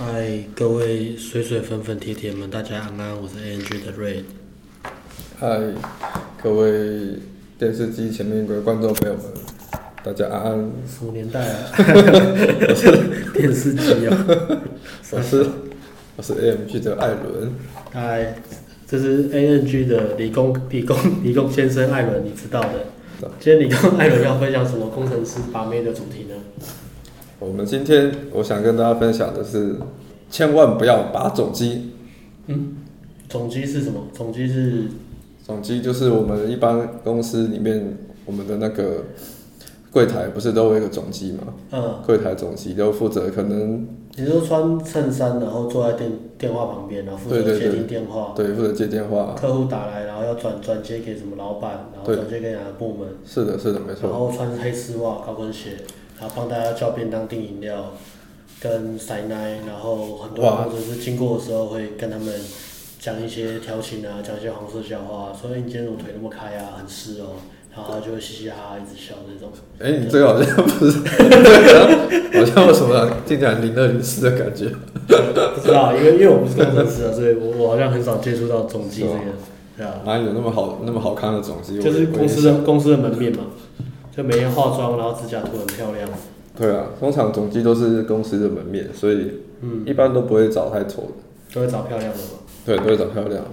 嗨，各位水水粉粉铁铁们，大家安安，我是 ANG 的 Ray。嗨，各位电视机前面的观众朋友们，大家安安。什么年代啊？我是电视机啊。我是我是 AMG 的艾伦。嗨，这是 ANG 的理工理工理工先生艾伦，你知道的。今天理工艾伦要分享什么工程师把妹的主题呢？我们今天我想跟大家分享的是，千万不要把总机。嗯，总机是什么？总机是总机就是我们一般公司里面我们的那个柜台不是都有一个总机吗？嗯，柜台总机都负责可能。你说穿衬衫，然后坐在电电话旁边，然后负责接听电话。对，负责接电话。客户打来，然后要转转接给什么老板，然后转接给哪个部门？是的，是的，没错。然后穿黑丝袜、高跟鞋。然后帮大家叫便当、订饮料，跟塞奶，然后很多工程师经过的时候会跟他们讲一些调情啊，讲一些黄色笑话，说你今天怎么腿那么开啊，很湿哦，然后他就会嘻嘻哈哈一直笑这种。哎，你这个好像不是，好像有什么听起来零二零四的感觉。不知道，因为因为我不是工程师啊，所以我我好像很少接触到总机这个，对啊。哪里有那么好那么好看的总机？就是公司的公司的门面嘛。就每天化妆，然后指甲涂很漂亮。对啊，通常总机都是公司的门面，所以嗯，一般都不会找太丑的，都会找漂亮的嘛。对，都会找漂亮的。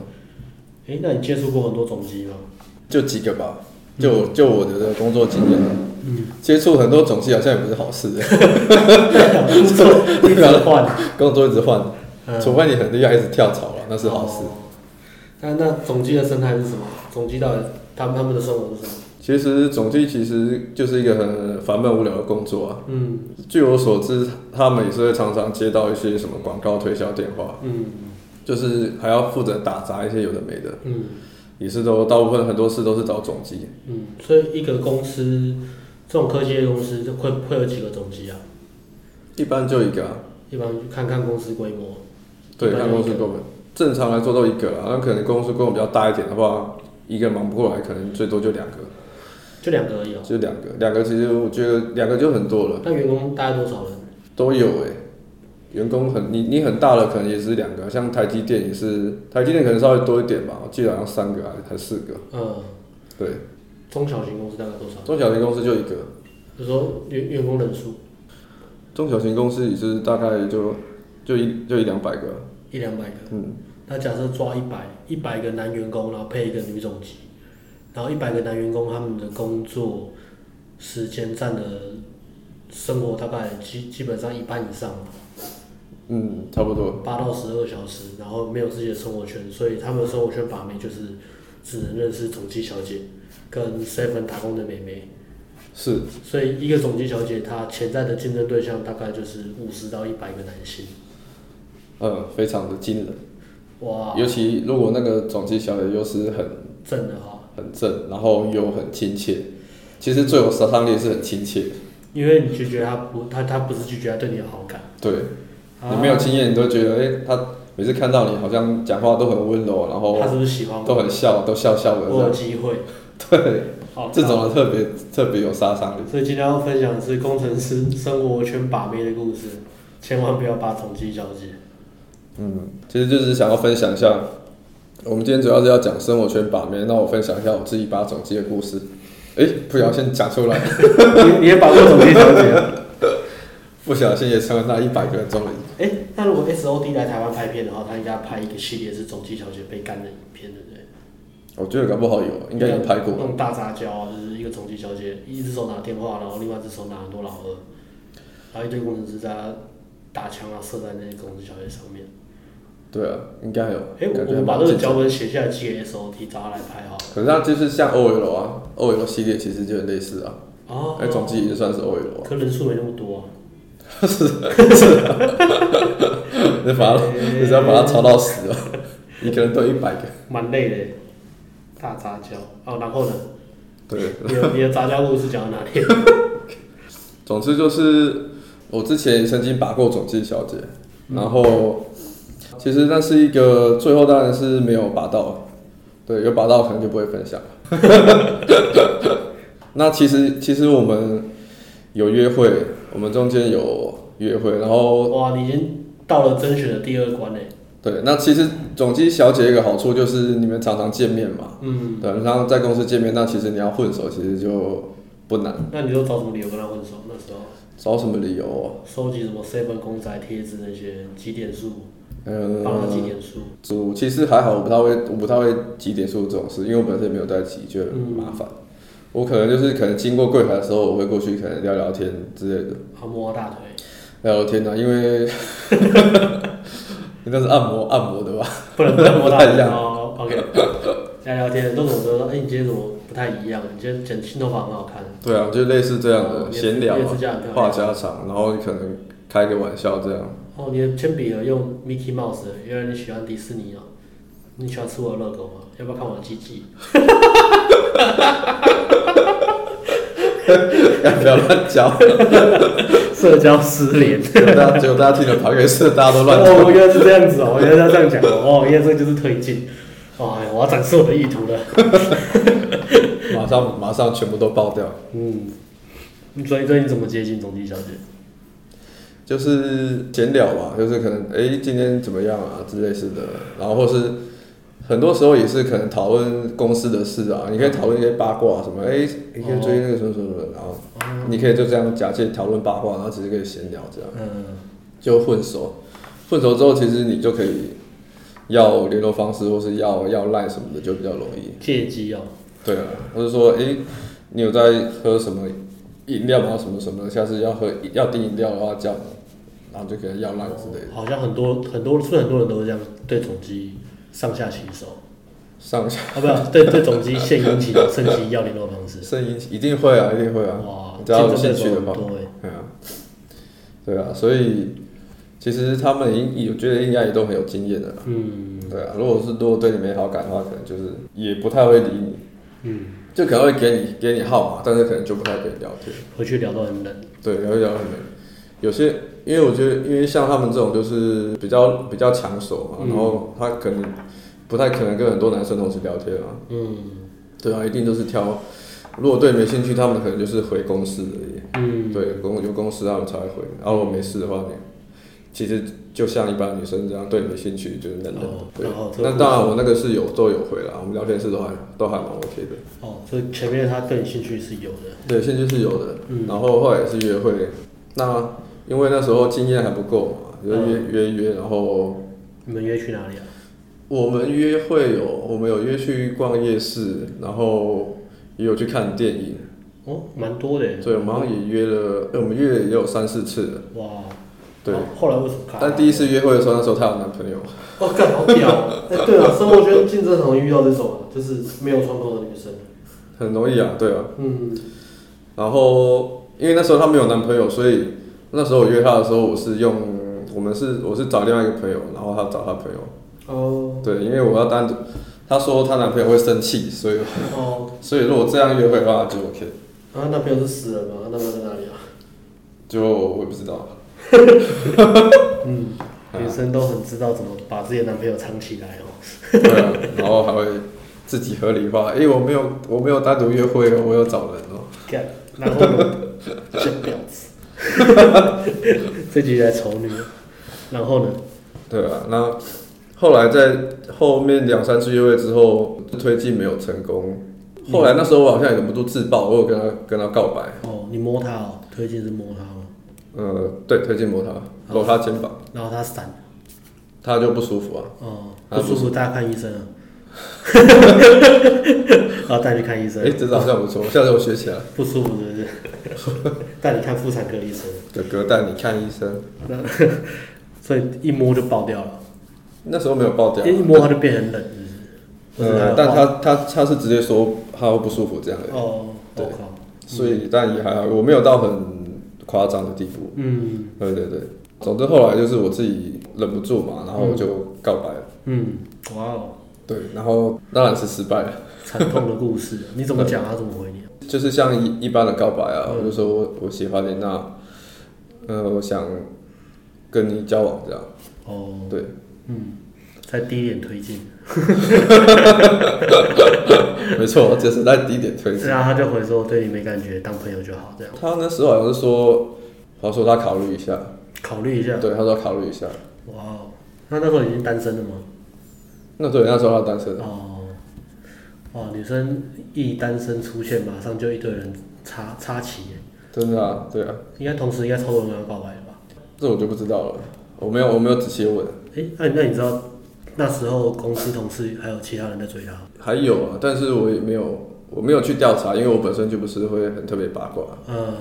哎，那你接触过很多总机吗？就几个吧，就就我的工作经验。嗯。接触很多总机好像也不是好事。工作 一直换，工作一直换，除非你很厉害，一直跳槽了，那是好事。那那总机的生态是什么？总机到底他们他们的生活是什么？其实总机其实就是一个很烦闷无聊的工作啊。嗯。据我所知，他们也是会常常接到一些什么广告推销电话。嗯。就是还要负责打杂一些有的没的。嗯。也是都大部分很多事都是找总机。嗯。所以一个公司，这种科技业公司就会会有几个总机啊？一般就一个啊。一般看看公司规模。对，看公司规模。正常来说都一个啊，那可能公司规模比较大一点的话，一个忙不过来，可能最多就两个。就两个而已哦，就两个，两个其实我觉得两个就很多了。那员工大概多少人？都有哎、欸，员工很你你很大了，可能也是两个，像台积电也是，台积电可能稍微多一点吧，我记得好像三个还是才四个。嗯，对。中小型公司大概多少？中小型公司就一个。就说员员工人数。中小型公司也是大概就就一就一两百个。一两百个。嗯。那假设抓一百一百个男员工，然后配一个女总机。然后一百个男员工，他们的工作时间占了生活大概基基本上一半以上。嗯，差不多。八到十二小时，然后没有自己的生活圈，所以他们的生活圈把妹就是只能认识总机小姐跟 seven 打工的妹妹。是。所以一个总机小姐，她潜在的竞争对象大概就是五十到一百个男性。嗯，非常的惊人。哇。尤其如果那个总机小姐又是很正的话。很正，然后又很亲切。其实最有杀伤力是很亲切，因为你拒绝他不，他他不是拒绝，他对你有好感。对，你没有经验，你都觉得，哎、欸，他每次看到你好像讲话都很温柔，然后他是不是喜欢我？都很笑，都笑笑的。我有机会。对，这种的特别特别有杀伤力。所以今天要分享的是工程师生活圈把妹的故事，千万不要把统计交接。嗯，其实就是想要分享一下。我们今天主要是要讲生活圈把妹，那我分享一下我自己把总机的故事。哎，不小心讲出来，你你也把过总机小姐啊？不小心也成为那一百个人中的一。哎，那如果 S O D 来台湾拍片的话，他应该拍一个系列是总机小姐被干的影片，对不对？我觉得搞不好有，应该有拍过。那种大杂交啊，就是一个总机小姐，一只手拿电话，然后另外一只手拿很多老二，然后一堆工程师在打枪啊，射在那些工程小姐上面。对啊，应该有。哎、欸，我们把这个脚本写下来寄给 S O T，找他来拍好了。可是它就是像 O L 啊，O L 系列其实就很类似啊。哦。哎，总计也算是 O L 啊。可人数没那么多啊。是 是。你把它，你只要把它抄到死哦，你可能都一百个。蛮累的，大杂交。哦，然后呢？对。你的你的杂交故事讲到哪里？总之就是，我之前曾经把过总计小姐，然后。其实那是一个，最后当然是没有拔到，对，有拔到可能就不会分享。那其实其实我们有约会，我们中间有约会，然后哇，你已经到了甄选的第二关呢。对，那其实总机小姐一个好处就是你们常常见面嘛。嗯。对，然后在公司见面，那其实你要混熟，其实就不难。那你都找什么理由跟他混熟？那时候？找什么理由啊？收集什么 seven 公仔贴纸那些几点数？嗯。帮他集点数。主其实还好，我不太会，我不太会几点数这种事，因为我本身也没有在集，就很麻烦。嗯我可能就是可能经过柜台的时候，我会过去可能聊聊天之类的。按摩大腿。聊聊天啊，因为 应该是按摩按摩的吧？不能按摩大腿 哦。OK。聊聊天，都怎么说？哎，你今天怎么不太一样？你今天剪新头发很好看。对啊，就类似这样的闲聊啊，话家常，然后可能开个玩笑这样。哦，你的铅笔盒用 Mickey Mouse，原来你喜欢迪士尼哦。你喜欢吃我的热狗吗？要不要看我的鸡鸡？不要乱教，社交失联。结果大家，结果大家听了讨厌事，大家都乱。哦，原来是这样子哦，原来要这样讲哦。哦，原来这就是推进。哦，我要展示我的意图了。马上，马上全部都爆掉。嗯。所以，所以你怎么接近总机小姐？就是闲聊嘛，就是可能哎、欸，今天怎么样啊之类似的，然后或是。很多时候也是可能讨论公司的事啊，你可以讨论一些八卦什么，哎、欸，你可以追那个什么什么的，然后你可以就这样假借讨论八卦，然后直接可以闲聊这样，就混熟，混熟之后其实你就可以要联络方式或是要要赖什么的就比较容易。借机哦。对啊，或者说哎、欸，你有在喝什么饮料吗？什么什么，下次要喝要订饮料的话叫你，然后就给他要烂之类的。好像很多很多是很多人都是这样对总机。上下其手，上下啊，不要对对总机献殷勤，趁机要联络方式。献殷勤一定会啊，一定会啊。哇，只要有兴趣的话，对啊，对啊，所以其实他们应，我觉得应该也都很有经验的。嗯，对啊，如果是如果对你没好感的话，可能就是也不太会理你。嗯，就可能会给你给你号码，但是可能就不太跟你聊天。回去聊到很冷。对，聊一聊很冷。有些。因为我觉得，因为像他们这种就是比较比较抢手嘛，嗯、然后他可能不太可能跟很多男生同时聊天啊。嗯，对啊，一定都是挑。如果对没兴趣，他们可能就是回公司而已。嗯，对，公有公司他们才会回。然后我没事的话，你其实就像一般女生这样，对你的兴趣就是冷冷的。哦、对，那当然我那个是有都有回了，我们聊天室都还都还蛮 OK 的。哦，所以前面他对你兴趣是有的。对，兴趣是有的。嗯，然后后来也是约会，那。因为那时候经验还不够嘛，就约约约，然后你们约去哪里啊？我们约会有，我们有约去逛夜市，然后也有去看电影。哦，蛮多的。对，我们好像也约了，我们约也有三四次了。哇。对。后来为什么？但第一次约会的时候，那时候她有男朋友。哦，干好屌！哎，对啊，生活圈竞争很容易遇到这种，就是没有窗口的女生。很容易啊，对啊。嗯。然后，因为那时候她没有男朋友，所以。那时候我约她的时候，我是用我们是我是找另外一个朋友，然后她找她朋友。哦。对，因为我要单独，她说她男朋友会生气，所以哦，所以如果这样约会的话就 OK。啊男朋友是死人吗？他男朋友在哪里啊？就我也不知道。嗯，女生都很知道怎么把自己的男朋友藏起来哦。对啊，然后还会自己合理化，因为我没有我没有单独约会哦，我有找人哦。然后呢？真婊子。哈哈哈，这集在丑女，然后呢？对啊，那后来在后面两三次约会之后，推进没有成功。后来那时候我好像也忍不住自爆，我有跟他跟他告白。哦，你摸他哦，推进是摸他吗？呃，对，推进摸他，搂他肩膀，然后他闪，他就不舒服啊。哦，不舒服，大家看医生啊。哈哈哈然后带你看医生。哎，这招好像不错，下次我学起来。不舒服是不是？带你看妇产科医生。哥哥带你看医生。所以一摸就爆掉了。那时候没有爆掉。一摸他就变很冷，嗯，但他他他是直接说他会不舒服这样的。哦。对。所以但也还好，我没有到很夸张的地步。嗯。对对对。总之后来就是我自己忍不住嘛，然后我就告白了。嗯。哇哦。对，然后当然是失败了。惨痛的故事，你怎么讲？他怎么回你？就是像一一般的告白啊，我就说我我喜欢你，那呃，我想跟你交往这样。哦。对。嗯。在低点推进。没错，就是在低点推进。然后他就回说：“对你没感觉，当朋友就好。”这样。他那时候好像是说，他说他考虑一下。考虑一下。对，他说考虑一下。哇，那那时候已经单身了吗？那对，那时候他单身。哦。哇，女生一单身出现，马上就一堆人插插旗。真的啊，对啊。应该同时应该超多人要告白了吧？这我就不知道了，我没有我没有仔细问。哎、欸，那那你知道那时候公司同事还有其他人在追他？还有啊，但是我也没有我没有去调查，因为我本身就不是会很特别八卦。嗯。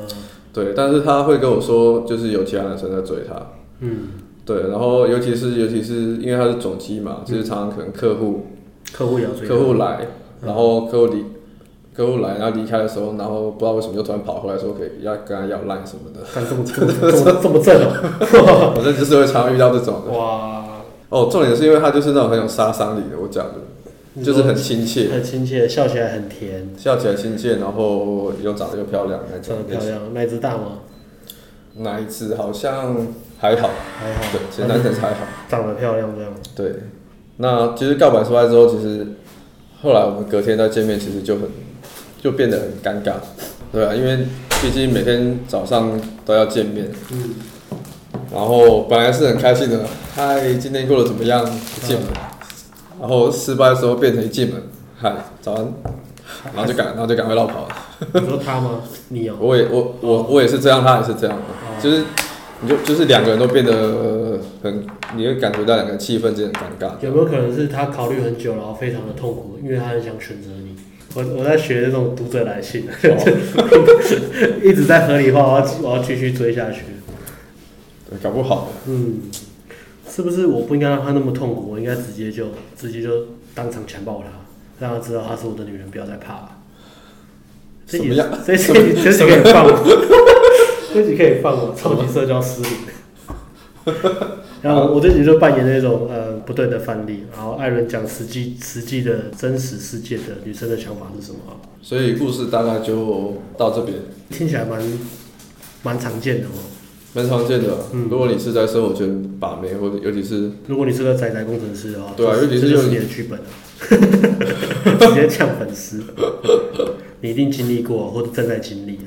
对，但是他会跟我说，就是有其他男生在追他。嗯。对，然后尤其是尤其是因为他是总机嘛，就是常常可能客户客户要追客户来。然后客户离客户来，然后离开的时候，然后不知道为什么又突然跑回来说可以要跟他要烂什么的，干这么这么这么正哦，反正就是会常常遇到这种的。哇！哦，重点是因为他就是那种很有杀伤力的，我讲的，就是很亲切，很亲切，笑起来很甜，笑起来亲切，然后又长得又漂亮，长得漂亮，奶子大吗？奶子好像还好，还好，对，其实奶子还好，长得漂亮这样。对，那其实告白失败之后，其实。后来我们隔天再见面，其实就很就变得很尴尬，对啊，因为毕竟每天早上都要见面，嗯，然后本来是很开心的，嗨，今天过得怎么样？进门，然后失败的时候变成一进门，嗨，早安，然后就赶，然后就赶快绕跑了。你说他吗？你有？我也我我我也是这样，他也是这样，就是。你就就是两个人都变得很，你会感觉到两个人气氛真的很尴尬。有没有可能是他考虑很久，然后非常的痛苦，因为他很想选择你？我我在学这种读者来信，哦、一直在合理化，我要我要继续追下去。对，搞不好。嗯，是不是我不应该让他那么痛苦？我应该直接就直接就当场强暴他，让他知道他是我的女人，不要再怕了。怎么样？这这这这可以放我？这集可以放我 超级社交失灵，然后我这集就扮演那种呃不对的范例，然后艾伦讲实际实际的真实世界的女生的想法是什么？所以故事大概就到这边，听起来蛮蛮常见的哦，蛮常见的。嗯，如果你是在生活圈把妹，或者尤其是如果你是个宅宅工程师的话，对啊，尤其是就是你的剧本啊，直接呛粉丝，你一定经历过或者正在经历啊，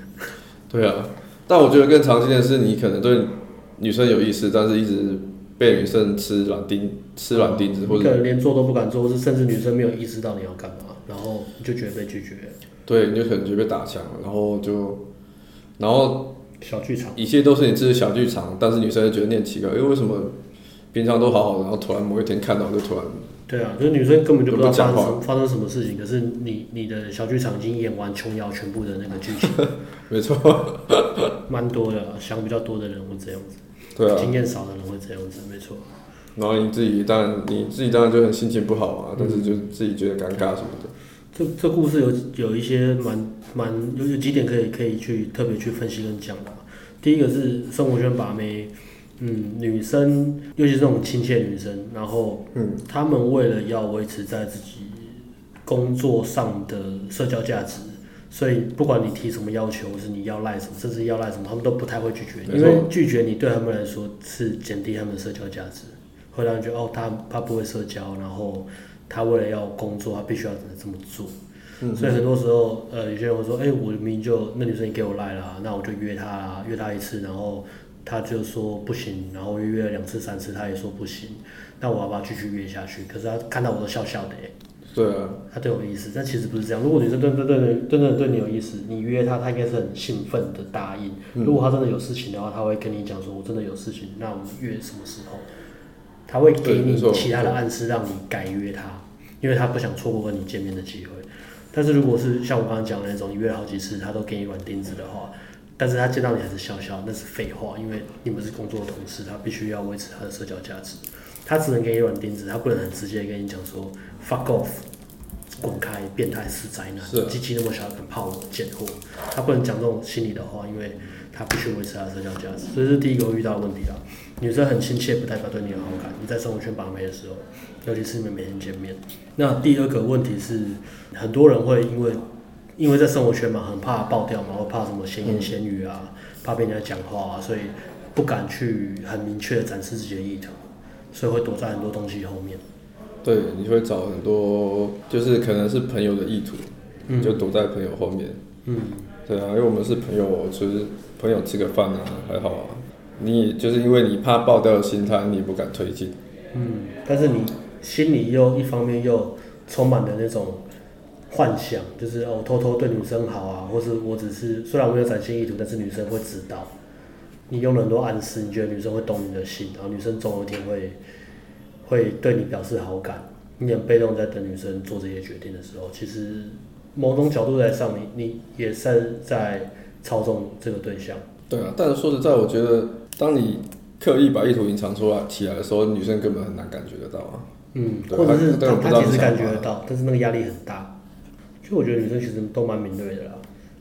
对啊。但我觉得更常见的是，你可能对女生有意思，但是一直被女生吃软钉、吃软钉子，或者可能连做都不敢做，或是甚至女生没有意识到你要干嘛，然后你就觉得被拒绝。对，你就可能就被打枪了，然后就，然后小剧场，一切都是你自己小剧场，但是女生就觉得你很奇怪，因为为什么平常都好好的，然后突然某一天看到就突然。对啊，就是女生根本就不知道发生发生什么事情，可是你你的小剧场已经演完琼瑶全部的那个剧情，没错，蛮多的，想比较多的人会这样子，对啊，经验少的人会这样子，没错。然后你自己当然你自己当然就很心情不好啊，但是就自己觉得尴尬什么的。这这故事有有一些蛮蛮有有几点可以可以去特别去分析跟讲的，第一个是生活圈把妹。嗯，女生，尤其是这种亲切女生，然后，嗯，她们为了要维持在自己工作上的社交价值，所以不管你提什么要求，或是你要赖什么，甚至要赖什么，他们都不太会拒绝你，因为拒绝你对他们来说是减低他们的社交价值，会让人觉得哦，他他不会社交，然后他为了要工作，他必须要这么做，嗯，所以很多时候，呃，有些人会说，哎，我明明就那女生也给我赖了，那我就约她啦，约她一次，然后。她就说不行，然后约了两次三次，她也说不行，那我要不要继续约下去？可是她看到我都笑笑的，对啊，她对我有意思，但其实不是这样。如果女生真真真真真的对你有意思，你约她，她应该是很兴奋的答应。如果她真的有事情的话，她会跟你讲说，我真的有事情，那我们约什么时候？他会给你其他的暗示，让你改约他，因为他不想错过跟你见面的机会。但是如果是像我刚刚讲的那种，你约了好几次，他都给你软钉子的话。但是他见到你还是笑笑，那是废话，因为你们是工作的同事，他必须要维持他的社交价值，他只能给你软钉子，他不能很直接跟你讲说 fuck off，滚开，变态是宅男，鸡鸡那么小敢泡我贱货，他不能讲这种心里的话，因为他必须维持他的社交价值，所以这是第一个遇到的问题啊。女生很亲切，不代表对你有好感。你在生活圈把妹的时候，尤其是你们每天见面。那第二个问题是，很多人会因为。因为在生活圈嘛，很怕爆掉嘛，或怕什么闲言闲语啊，嗯、怕被人家讲话啊，所以不敢去很明确的展示自己的意图，所以会躲在很多东西后面。对，你会找很多，就是可能是朋友的意图，嗯、就躲在朋友后面。嗯，对啊，因为我们是朋友，就是朋友吃个饭啊，还好啊。你就是因为你怕爆掉的心态，你不敢推进。嗯，但是你心里又一方面又充满了那种幻想，就是我、哦、偷偷对女生好啊，或是我只是虽然我没有展现意图，但是女生会知道。你用了很多暗示，你觉得女生会懂你的心，然后女生总有一天会会对你表示好感。你很被动在等女生做这些决定的时候，其实某种角度来上，你你也是在操纵这个对象。对啊，但是说实在，我觉得当你刻意把意图隐藏出来起来的时候，女生根本很难感觉得到啊。嗯，或者是她她其实感觉得到，但是那个压力很大。就我觉得女生其实都蛮敏锐的啦，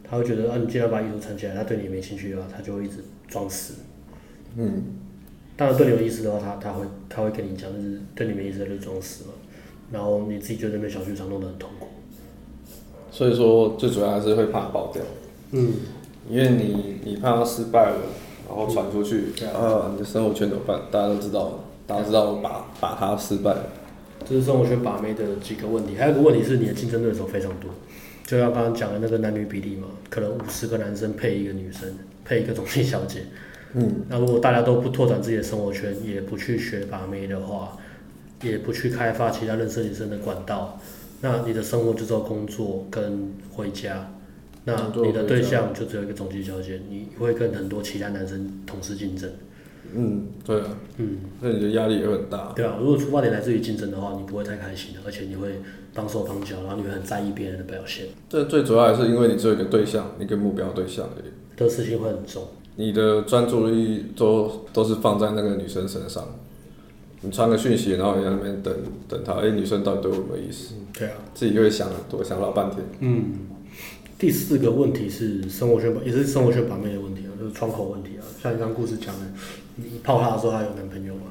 她会觉得啊，你既然把意图藏起来，她对你没兴趣的话，她就会一直装死。嗯，当然对你有意思的话，她她会她会跟你讲，就是对你没意思的就装死嘛。然后你自己觉得那边小剧场弄得很痛苦。所以说，最主要还是会怕爆掉。嗯。因为你你怕他失败了，然后传出去，啊、你的生活圈怎么办？大家都知道，大家知道把把他失败了。这是生活圈把妹的几个问题，还有一个问题是你的竞争对手非常多，就像刚刚讲的那个男女比例嘛，可能五十个男生配一个女生，配一个中性小姐。嗯。那如果大家都不拓展自己的生活圈，也不去学把妹的话，也不去开发其他认识女生的管道，那你的生活就只有工作跟回家。那你的对象就只有一个总机小姐，你会跟很多其他男生同时竞争。嗯，对啊，嗯，那你的压力也很大。对啊，如果出发点来自于竞争的话，你不会太开心的，而且你会帮手帮脚，然后你会很在意别人的表现。这最主要还是因为你只有一个对象，一个目标对象而已。得失心会很重。你的专注力都都是放在那个女生身上。你传个讯息，然后你在那边等等她，哎、欸，女生到底对我有没有意思？对啊，自己就会想很多，想老半天。嗯。第四个问题是生活圈也是生活圈旁边的问题啊，就是窗口问题啊。像你刚故事讲的，你泡她的时候，她有男朋友吗？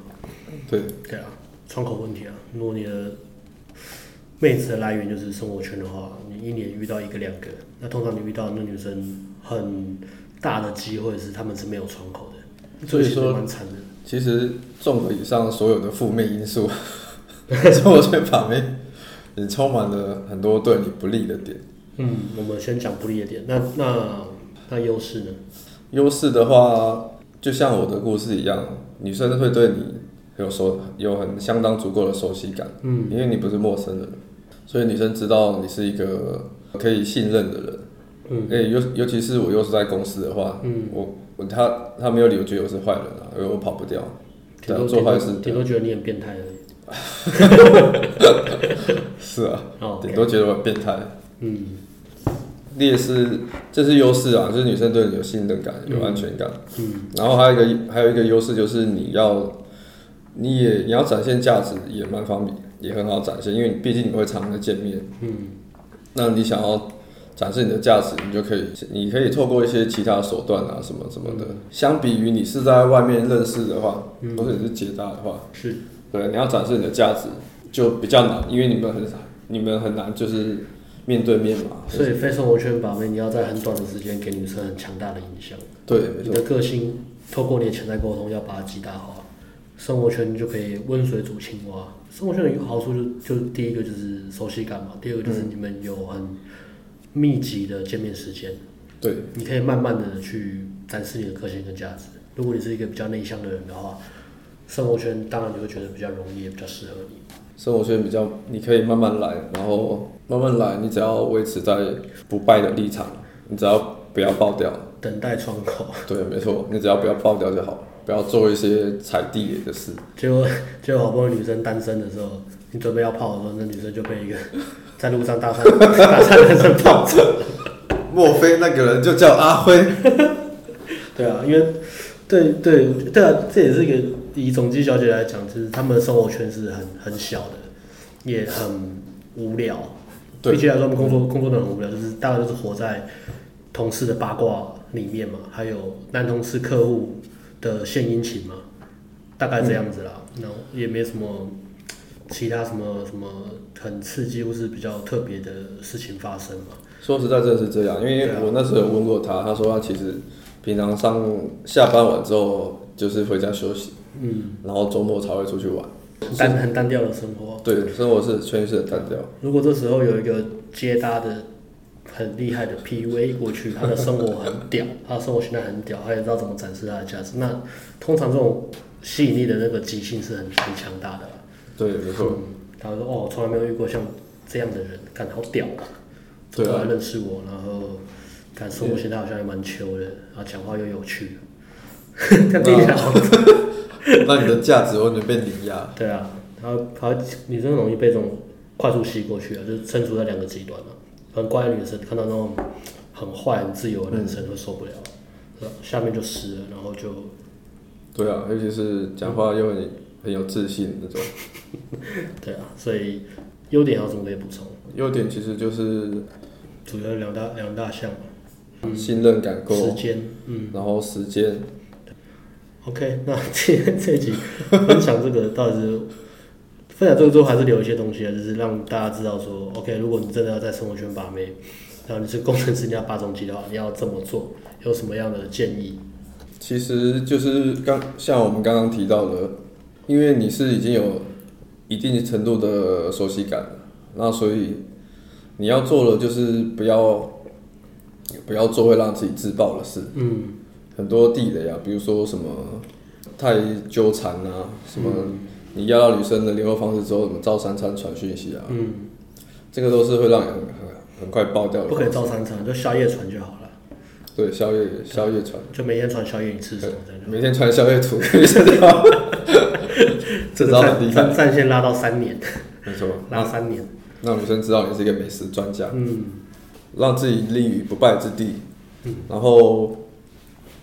对，对啊，窗口问题啊。如果你的妹子的来源就是生活圈的话，你一年遇到一个两个，那通常你遇到那女生很大的机会是他们是没有窗口的，所以说蛮惨的。其实综合以上所有的负面因素，生活圈旁边也充满了很多对你不利的点。嗯，我们先讲不利的点。那那那优势呢？优势的话，就像我的故事一样，女生会对你有熟，有很相当足够的熟悉感。嗯，因为你不是陌生人，所以女生知道你是一个可以信任的人。嗯，诶，尤尤其是我又是在公司的话，嗯，我我他他没有理由觉得我是坏人啊，因为我跑不掉，顶多做坏事，顶多觉得你很变态而已。是啊，顶多觉得我很变态。嗯。劣势，这是优势啊，就是女生对你有信任感、有安全感。嗯，嗯，然后还有一个还有一个优势就是你要，你也你要展现价值也蛮方便，也很好展现，因为毕竟你会常常见面。嗯，那你想要展示你的价值，你就可以，你可以透过一些其他手段啊，什么什么的。嗯，相比于你是在外面认识的话，或者是结搭的话，是，对，你要展示你的价值就比较难，因为你们很你们很难就是。面对面嘛，所以非生活圈把妹，你要在很短的时间给女生很强大的影响。对，你的个性透过你的潜在沟通，要把它极大化。生活圈就可以温水煮青蛙。生活圈的一个好处就就第一个就是熟悉感嘛，第二个就是你们有很密集的见面时间。对，你可以慢慢的去展示你的个性跟价值。如果你是一个比较内向的人的话，生活圈当然你会觉得比较容易，也比较适合你。生活圈比较，你可以慢慢来，然后慢慢来，你只要维持在不败的立场，你只要不要爆掉，等待窗口。对，没错，你只要不要爆掉就好，不要做一些踩地雷的事。结果，结果好不容易女生单身的时候，你准备要泡的时候，那女生就被一个 在路上搭讪搭讪男生泡着。莫非那个人就叫阿辉？对啊，因为对对对啊，这也是一个。以总机小姐来讲，就是他们的生活圈是很很小的，也很无聊。对，比起来说，他们工作工作的很无聊，就是大概都是活在同事的八卦里面嘛，还有男同事客户的献殷勤嘛，大概这样子啦。那、嗯、也没什么其他什么什么很刺激或是比较特别的事情发生嘛。说实在，真的是这样，因为我那时候有问过他，他说他其实平常上下班完之后就是回家休息。嗯，然后周末才会出去玩，单很单调的生活。对，生活是全是很单调。如果这时候有一个接搭的很厉害的 PUA 过去，他的生活很屌，他的生活现在很屌，他也知道怎么展示他的价值。那通常这种吸引力的那个极性是很很强大的。对，没错。他说：“哦，从来没有遇过像这样的人，感觉好屌啊！对啊，来认识我，然后看生活现在好像也蛮秋的，然后讲话又有趣。看这样好。那你的价值完全被碾压。对啊，他他女生容易被这种快速吸过去啊，就是身处在两个极端嘛。很乖的女生看到那种很坏、很自由的男生会受不了，嗯、下面就湿了，然后就。对啊，尤其是讲话又很很有自信那种。对啊，所以优点要怎么可以补充？优点其实就是主要两大两大项嘛，信任感够，时间，嗯，然后时间。OK，那 今天这一集分享这个到底是分享这个之后，还是留一些东西啊？就是让大家知道说，OK，如果你真的要在生活圈把妹，然后你是工程师，你要八种机的话，你要这么做，有什么样的建议？其实就是刚像我们刚刚提到的，因为你是已经有一定程度的熟悉感，那所以你要做的就是不要不要做会让自己自爆的事。嗯。很多地雷啊，比如说什么太纠缠啊，什么你要到女生的联络方式之后，什么照三餐传讯息啊，嗯，这个都是会让你很很很快爆掉的。不可以照三餐，就宵夜传就好了。对，宵夜宵夜传，就每天传宵夜你吃什么？每天传宵夜图，这招很厉害，战线拉到三年，没错，拉三年，让女生知道你是一个美食专家，嗯，让自己立于不败之地，嗯，然后。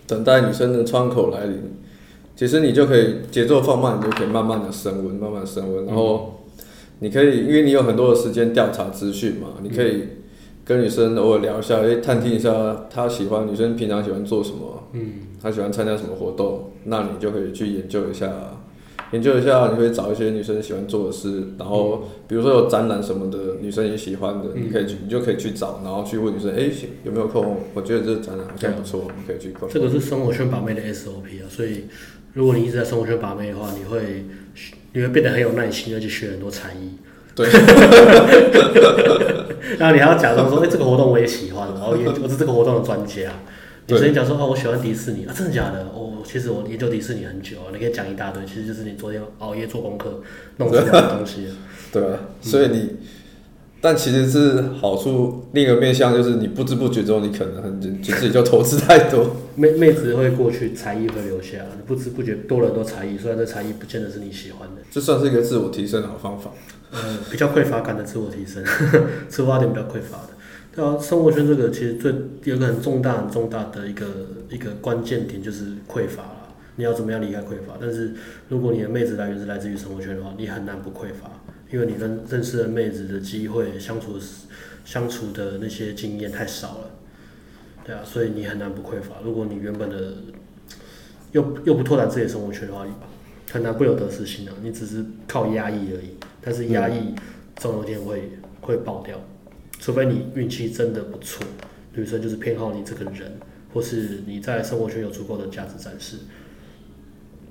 等待女生的窗口来临，其实你就可以节奏放慢，你就可以慢慢的升温，慢慢升温。然后你可以，因为你有很多的时间调查资讯嘛，你可以跟女生偶尔聊一下，诶，探听一下她喜欢女生平常喜欢做什么，嗯，她喜欢参加什么活动，那你就可以去研究一下。研究一下，你会找一些女生喜欢做的事，然后比如说有展览什么的，女生也喜欢的，你可以去，你就可以去找，然后去问女生，哎，有没有空？我觉得这个展览好像不错，你可以去看。这个是生活圈把妹的 SOP 啊，所以如果你一直在生活圈把妹的话，你会你会变得很有耐心，而且学很多才艺。对。然后你还要假装说，哎，这个活动我也喜欢，然后也我是这个活动的专家。女生讲说，哦，我喜欢迪士尼啊，真的假的？哦。其实我研究迪士尼很久啊，你可以讲一大堆，其实就是你昨天熬夜做功课弄出来的东西。对啊，所以你，嗯、但其实是好处，另一个面向就是你不知不觉中，你可能很就自己就投资太多。妹妹子会过去，才艺会留下，你不知不觉多了很多才艺，虽然这才艺不见得是你喜欢的。这算是一个自我提升的好方法。嗯，比较匮乏感的自我提升，出发点比较匮乏的。对啊，生活圈这个其实最有一个很重大、很重大的一个一个关键点就是匮乏了。你要怎么样离开匮乏？但是如果你的妹子来源是来自于生活圈的话，你很难不匮乏，因为你跟认识的妹子的机会、相处相处的那些经验太少了。对啊，所以你很难不匮乏。如果你原本的又又不拓展自己的生活圈的话，很难不有得失心啊。你只是靠压抑而已，但是压抑总有一天会会爆掉。除非你运气真的不错，女生就是偏好你这个人，或是你在生活圈有足够的价值展示。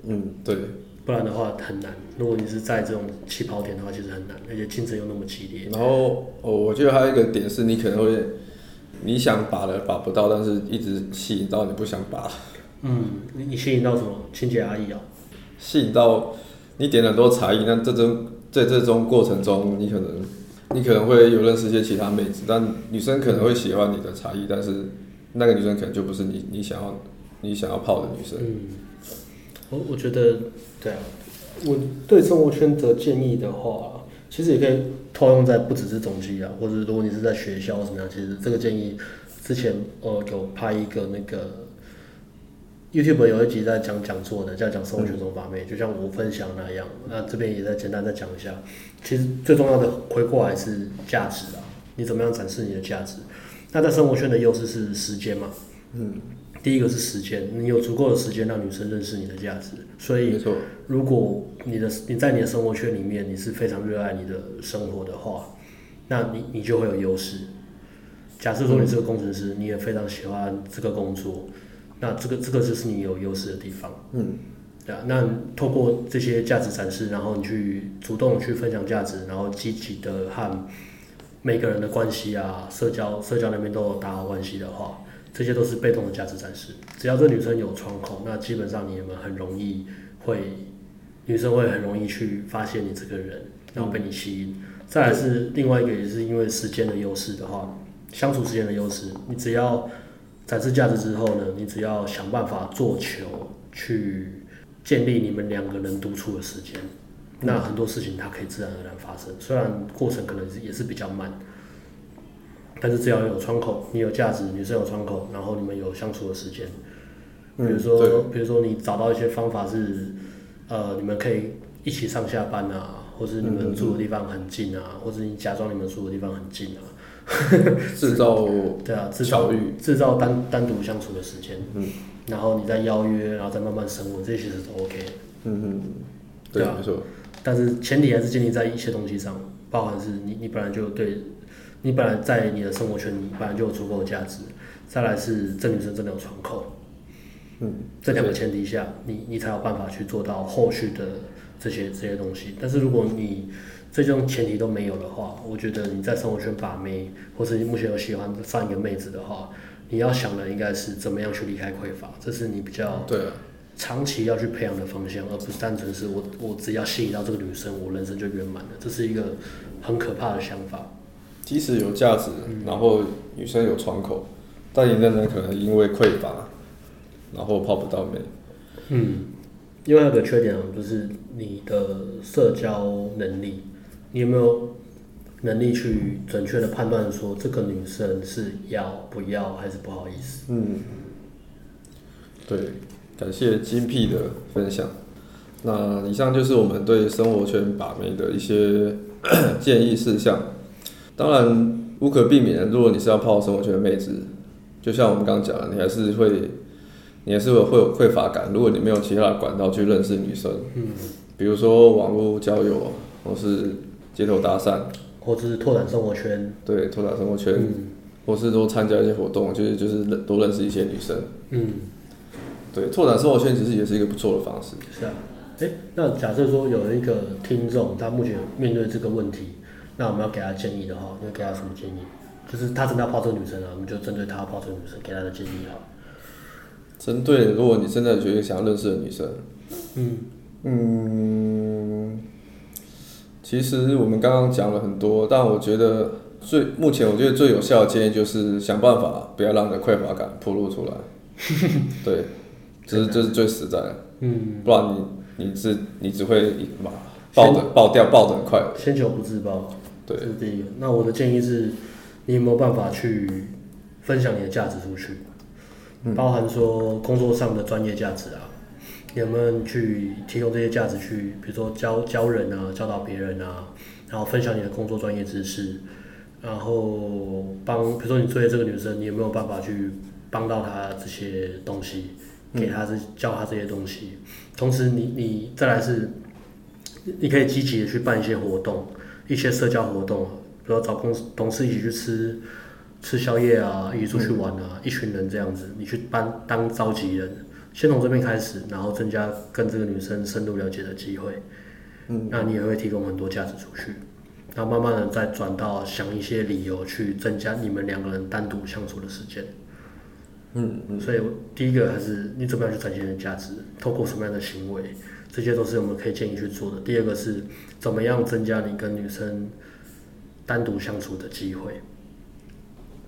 嗯，对。不然的话很难。如果你是在这种起跑点的话，其实很难，而且竞争又那么激烈。然后，哦，我觉得还有一个点是，你可能会你想把的把不到，但是一直吸引到你不想把。嗯，你你吸引到什么？清洁阿姨啊？吸引到你点了很多才艺，那这种在这种过程中，你可能。你可能会有认识一些其他妹子，但女生可能会喜欢你的才艺，但是那个女生可能就不是你你想要你想要泡的女生。嗯，我我觉得对啊，我对生活圈的建议的话，其实也可以套用在不只是总机啊，或者如果你是在学校什么样，其实这个建议之前呃有拍一个那个。YouTube 有一集在讲讲座的，叫讲生活圈中把妹，就像我分享那样。那这边也在简单再讲一下，其实最重要的回过来是价值啊，你怎么样展示你的价值？那在生活圈的优势是时间嘛？嗯，第一个是时间，你有足够的时间让女生认识你的价值。所以，如果你的你在你的生活圈里面你是非常热爱你的生活的话，那你你就会有优势。假设说你是个工程师，你也非常喜欢这个工作。那这个这个就是你有优势的地方，嗯，对啊。那透过这些价值展示，然后你去主动去分享价值，然后积极的和每个人的关系啊，社交社交那边都有打好关系的话，这些都是被动的价值展示。只要这女生有窗口，那基本上你们很容易会，女生会很容易去发现你这个人，然后被你吸引。再来是另外一个，也是因为时间的优势的话，相处时间的优势，你只要展示价值之后呢，你只要想办法做球去建立你们两个人独处的时间。那很多事情它可以自然而然发生，虽然过程可能也是比较慢，但是只要有窗口，你有价值，女生有窗口，然后你们有相处的时间，比如说，嗯、比如说你找到一些方法是，呃，你们可以一起上下班啊，或是你们住的地方很近啊，或者你假装你们住的地方很近啊，制造 对啊，制造制造单单独相处的时间，嗯，然后你再邀约，然后再慢慢升温，这些其实都 OK，嗯嗯，对啊，没错。但是前提还是建立在一些东西上，包含是你你本来就对，你本来在你的生活圈你本来就有足够的价值，再来是这女生真的有窗口，嗯，这两个前提下，你你才有办法去做到后续的这些这些东西。但是如果你这种前提都没有的话，我觉得你在生活圈把妹，或是你目前有喜欢上一个妹子的话，你要想的应该是怎么样去离开匮乏，这是你比较对。长期要去培养的方向，而不是单纯是我我只要吸引到这个女生，我人生就圆满了。这是一个很可怕的想法。即使有价值，然后女生有窗口，但你仍然可能因为匮乏，然后泡不到妹。嗯，另外一个缺点就是你的社交能力，你有没有能力去准确的判断说这个女生是要不要还是不好意思？嗯，对。感谢精辟的分享。那以上就是我们对生活圈把妹的一些 建议事项。当然，无可避免，如果你是要泡生活圈的妹子，就像我们刚刚讲的，你还是会，你还是会会有匮乏感。如果你没有其他的管道去认识女生，嗯，比如说网络交友，或是街头搭讪，或者是拓展生活圈，对，拓展生活圈，嗯，或是多参加一些活动，就是就是多认识一些女生，嗯。对，拓展生活圈其实也是一个不错的方式。是啊，哎，那假设说有一个听众，他目前面对这个问题，那我们要给他建议的话，你会给他什么建议？就是他真的要泡这个女生啊，我们就针对他要泡这个女生给他的建议哈。针对如果你真的觉得想要认识的女生，嗯嗯，其实我们刚刚讲了很多，但我觉得最目前我觉得最有效的建议就是想办法不要让你的匮乏感暴露出来。对。这是这是最实在的，嗯，不然你你是你只会嘛爆的爆掉爆的很快，先求不自爆，对，这是第一个。那我的建议是，你有没有办法去分享你的价值出去？嗯，包含说工作上的专业价值啊，你有没有去提供这些价值去，比如说教教人啊，教导别人啊，然后分享你的工作专业知识，然后帮，比如说你追这个女生，你有没有办法去帮到她这些东西？给她这教她这些东西，同时你你再来是，你可以积极的去办一些活动，一些社交活动，比如找公司同事一起去吃吃宵夜啊，一起出去玩啊，一群人这样子，你去当当召集人，先从这边开始，然后增加跟这个女生深入了解的机会，嗯，那你也会提供很多价值出去，然后慢慢的再转到想一些理由去增加你们两个人单独相处的时间。嗯，嗯，所以第一个还是你怎么样去展现你的价值，透过什么样的行为，这些都是我们可以建议去做的。第二个是怎么样增加你跟女生单独相处的机会。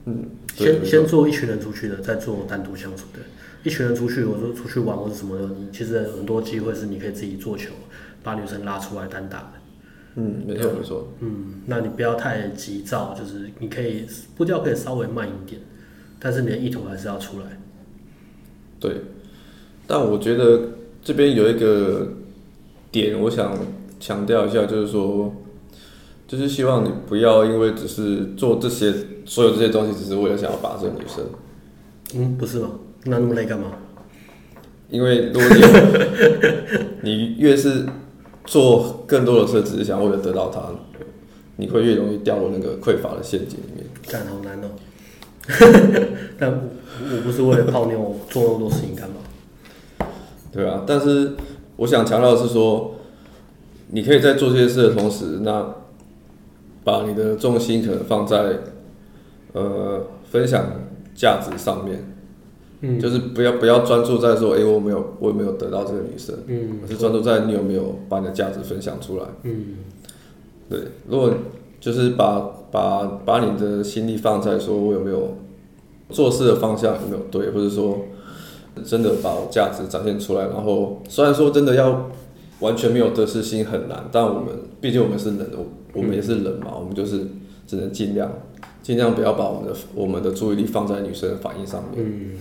嗯，先先做一群人出去的，再做单独相处的。一群人出去，我说出去玩或者什么的，你其实很多机会是你可以自己做球，把女生拉出来单打的。嗯，没错没错。嗯，那你不要太急躁，就是你可以步调可以稍微慢一点。但是你的意图还是要出来。对，但我觉得这边有一个点，我想强调一下，就是说，就是希望你不要因为只是做这些所有这些东西，只是为了想要把这个女生。嗯，不是吗？那那么累干嘛？因为如果你你越是做更多的事，只是想为了得到它，你会越容易掉入那个匮乏的陷阱里面。干，好难哦。但我我不是为了泡妞做那么多事情干嘛？对啊，但是我想强调的是说，你可以在做这些事的同时，那把你的重心可能放在呃分享价值上面，嗯，就是不要不要专注在说，哎、欸，我没有我有没有得到这个女生，嗯，而是专注在你有没有把你的价值分享出来，嗯，对，如果就是把把把你的心力放在说我有没有做事的方向有没有对，或者说真的把我价值展现出来，然后虽然说真的要完全没有得失心很难，但我们毕竟我们是人，我们也是人嘛，我们就是只能尽量尽量不要把我们的我们的注意力放在女生的反应上面。嗯，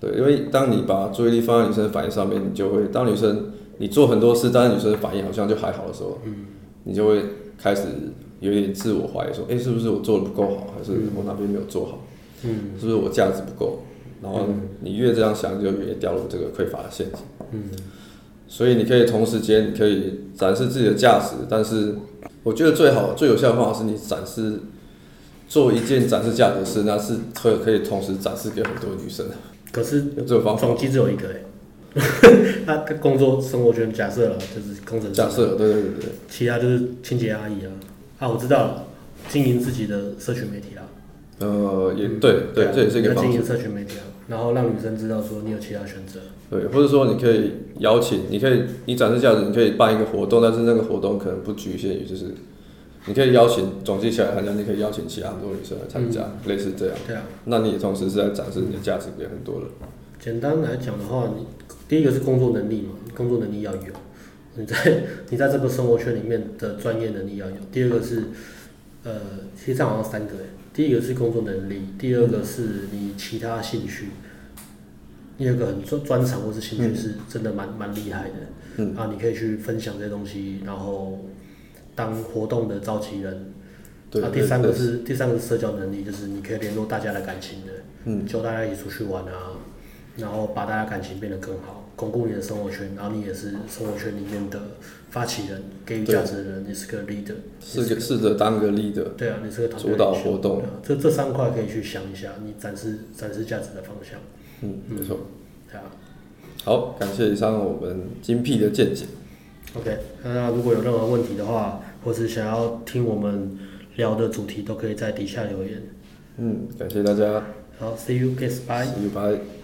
对，因为当你把注意力放在女生的反应上面，你就会当女生你做很多事，但是女生的反应好像就还好的时候，嗯，你就会开始有点自我怀疑，说，哎，是不是我做的不够好，还是我哪边没有做好？嗯，是不是我价值不够？然后你越这样想，就越掉入这个匮乏的陷阱。嗯。所以你可以同时间，你可以展示自己的价值，但是我觉得最好、最有效的方法是你展示做一件展示价值的事，那是可可以同时展示给很多女生。可是总机只有一个哎。他工作生活圈假设了就是工程师，假设对对对对，其他就是清洁阿姨啊啊，我知道了，经营自己的社群媒体啊。呃，也对对，这也是一个方式。经营社群媒体啊，然后让女生知道说你有其他选择。对，或者说你可以邀请，你可以你展示价值，你可以办一个活动，但是那个活动可能不局限于就是，你可以邀请总计起来好像你可以邀请其他很多女生来参加，嗯、类似这样。对啊。那你也同时是在展示你的价值给很多人。简单来讲的话，你第一个是工作能力嘛，工作能力要有，你在 你在这个生活圈里面的专业能力要有。第二个是，呃，其实这好像三个诶。第一个是工作能力，第二个是你其他兴趣，第二个很专专长或是兴趣是真的蛮蛮厉害的，嗯，啊，你可以去分享这些东西，然后当活动的召集人，对，啊，第三个是第三个是社交能力，就是你可以联络大家的感情的，嗯，叫大家一起出去玩啊，然后把大家感情变得更好。巩固你的生活圈，然后你也是生活圈里面的发起人，给予价值的人，你是个 leader，试着试着当个 leader，对啊，你是个团队主导活动，这这三块可以去想一下，你展示展示价值的方向。嗯，没错。对啊，好，感谢以上我们精辟的见解。OK，那如果有任何问题的话，或是想要听我们聊的主题，都可以在底下留言。嗯，感谢大家。好，See you, guys. See bye.